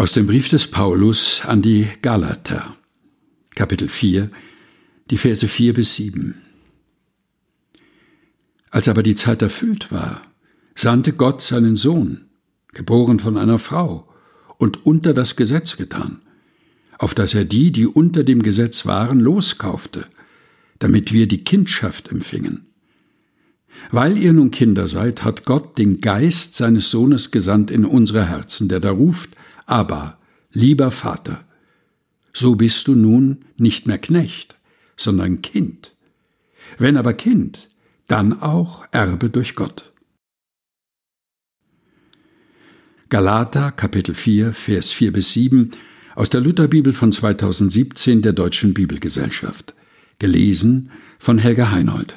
Aus dem Brief des Paulus an die Galater, Kapitel 4, die Verse 4 bis 7. Als aber die Zeit erfüllt war, sandte Gott seinen Sohn, geboren von einer Frau und unter das Gesetz getan, auf dass er die, die unter dem Gesetz waren, loskaufte, damit wir die Kindschaft empfingen. Weil ihr nun Kinder seid, hat Gott den Geist seines Sohnes gesandt in unsere Herzen, der da ruft, aber, lieber Vater, so bist du nun nicht mehr Knecht, sondern Kind. Wenn aber Kind, dann auch Erbe durch Gott. Galater Kapitel 4 Vers 4 bis 7 aus der Lutherbibel von 2017 der Deutschen Bibelgesellschaft. Gelesen von Helga Heinold.